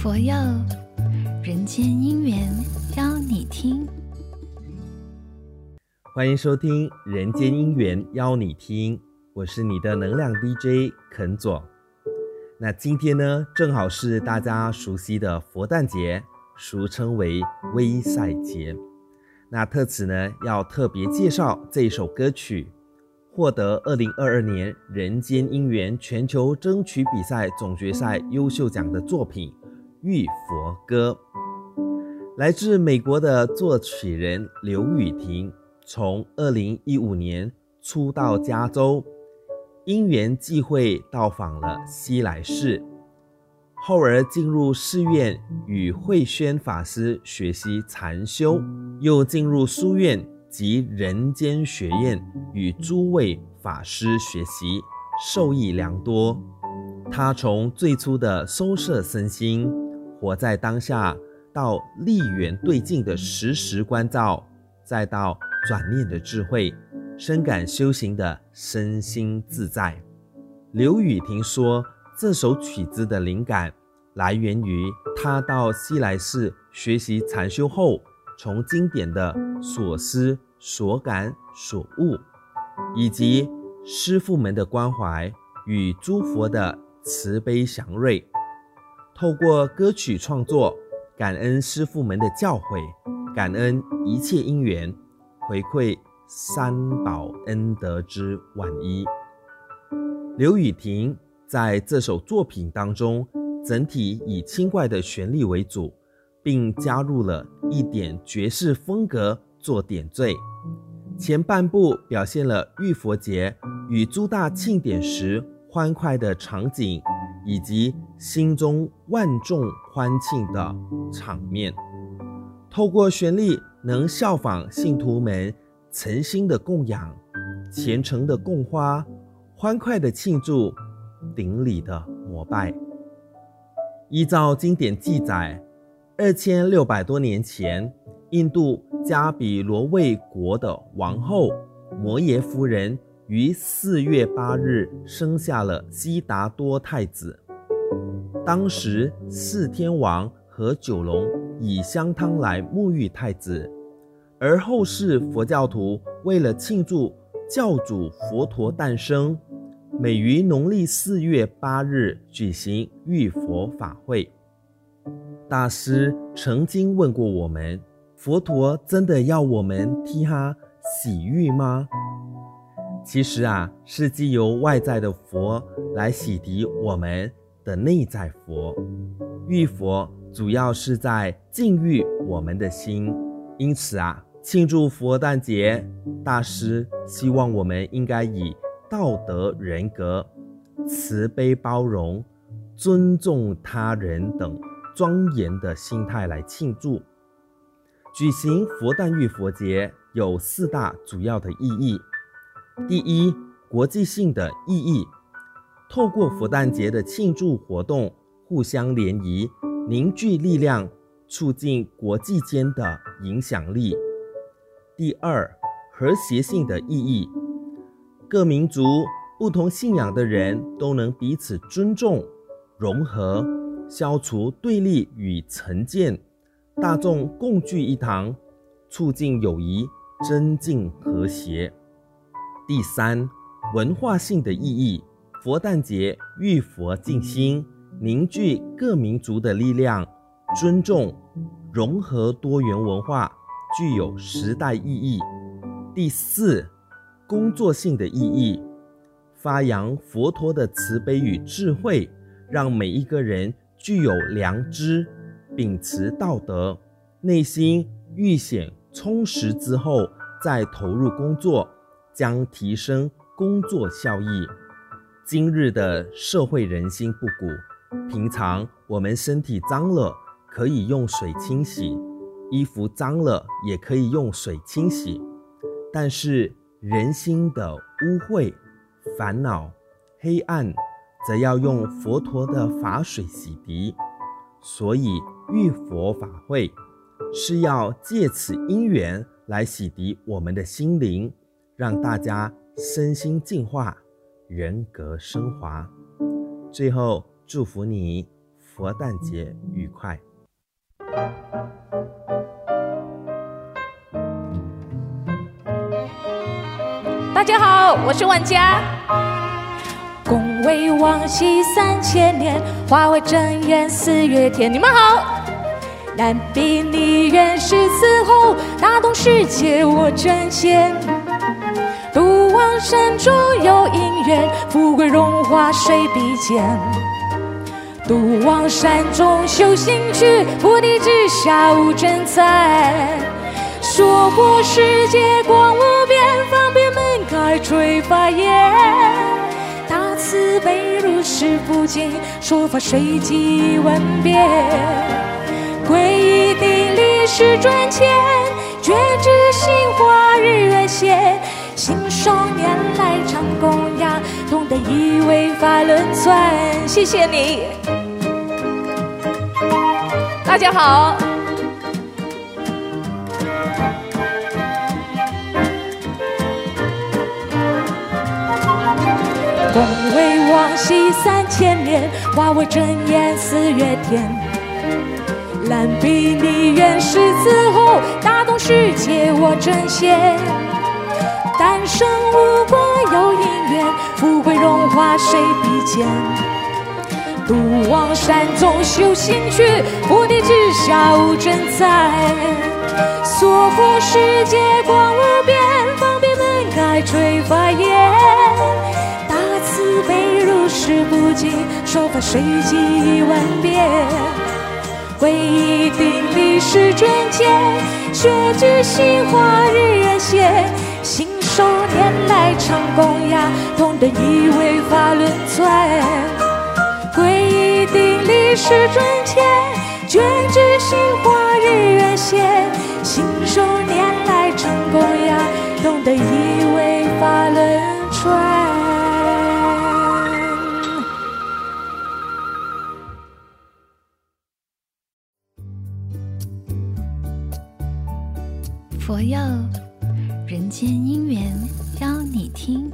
佛佑人间姻缘邀你听，欢迎收听《人间姻缘邀你听》，我是你的能量 DJ 肯佐。那今天呢，正好是大家熟悉的佛诞节，俗称为威赛节。那特此呢，要特别介绍这一首歌曲。获得二零二二年人间姻缘全球征曲比赛总决赛优秀奖的作品《玉佛歌》，来自美国的作曲人刘雨婷，从二零一五年初到加州，因缘际会到访了西来寺，后而进入寺院与慧轩法师学习禅修，又进入书院。及人间学院与诸位法师学习，受益良多。他从最初的收摄身心，活在当下，到立缘对境的时时关照，再到转念的智慧，深感修行的身心自在。刘雨婷说，这首曲子的灵感来源于她到西来寺学习禅修后。从经典的所思所感所悟，以及师父们的关怀与诸佛的慈悲祥瑞，透过歌曲创作，感恩师父们的教诲，感恩一切因缘，回馈三宝恩德之万一。刘雨婷在这首作品当中，整体以轻快的旋律为主。并加入了一点爵士风格做点缀，前半部表现了浴佛节与诸大庆典时欢快的场景，以及心中万众欢庆的场面。透过旋律，能效仿信徒们诚心的供养、虔诚的供花、欢快的庆祝、顶礼的膜拜。依照经典记载。二千六百多年前，印度迦毗罗卫国的王后摩耶夫人于四月八日生下了悉达多太子。当时四天王和九龙以香汤来沐浴太子，而后世佛教徒为了庆祝教主佛陀诞生，每于农历四月八日举行浴佛法会。大师曾经问过我们：“佛陀真的要我们替他洗浴吗？”其实啊，是借由外在的佛来洗涤我们的内在佛。浴佛主要是在净浴我们的心。因此啊，庆祝佛诞节，大师希望我们应该以道德人格、慈悲包容、尊重他人等。庄严的心态来庆祝。举行佛诞浴佛节有四大主要的意义。第一，国际性的意义，透过佛诞节的庆祝活动，互相联谊，凝聚力量，促进国际间的影响力。第二，和谐性的意义，各民族、不同信仰的人都能彼此尊重、融合。消除对立与成见，大众共聚一堂，促进友谊，增进和谐。第三，文化性的意义，佛诞节遇佛静心，凝聚各民族的力量，尊重、融合多元文化，具有时代意义。第四，工作性的意义，发扬佛陀的慈悲与智慧，让每一个人。具有良知，秉持道德，内心愈显充实之后，再投入工作，将提升工作效益。今日的社会人心不古，平常我们身体脏了可以用水清洗，衣服脏了也可以用水清洗，但是人心的污秽、烦恼、黑暗。则要用佛陀的法水洗涤，所以遇佛法会是要借此因缘来洗涤我们的心灵，让大家身心净化，人格升华。最后祝福你佛诞节愉快。大家好，我是万佳。恭维往昔三千年，化为真言四月天。你们好。男宾女愿誓词后，大同世界我真仙。山中有因缘，富贵荣华谁比肩？独往山中修行去，菩提之下无真才。说佛世界广无边，方便门开垂法眼。大慈悲如是不尽，说法随机万变。皈依顶礼十转前，信手拈来常供养，同登一位法轮船。谢谢你，大家好。恭维往昔三千年，化为真言四月天。男宾女愿誓词后，打动世界我真仙。单生无果有因缘，富贵荣华谁比肩？独往山中修行去，菩提之下无真才。娑婆世界广无边，方便门开垂法眼。大慈悲如是不尽，说法随机万变。皈依顶礼十转前，觉知心化日月现。手拈来成功呀，懂得已违法轮转。皈依定力是尊前，卷支心花日月现。信手拈来成功呀，懂得已违法轮转。佛要。人间姻缘邀你听。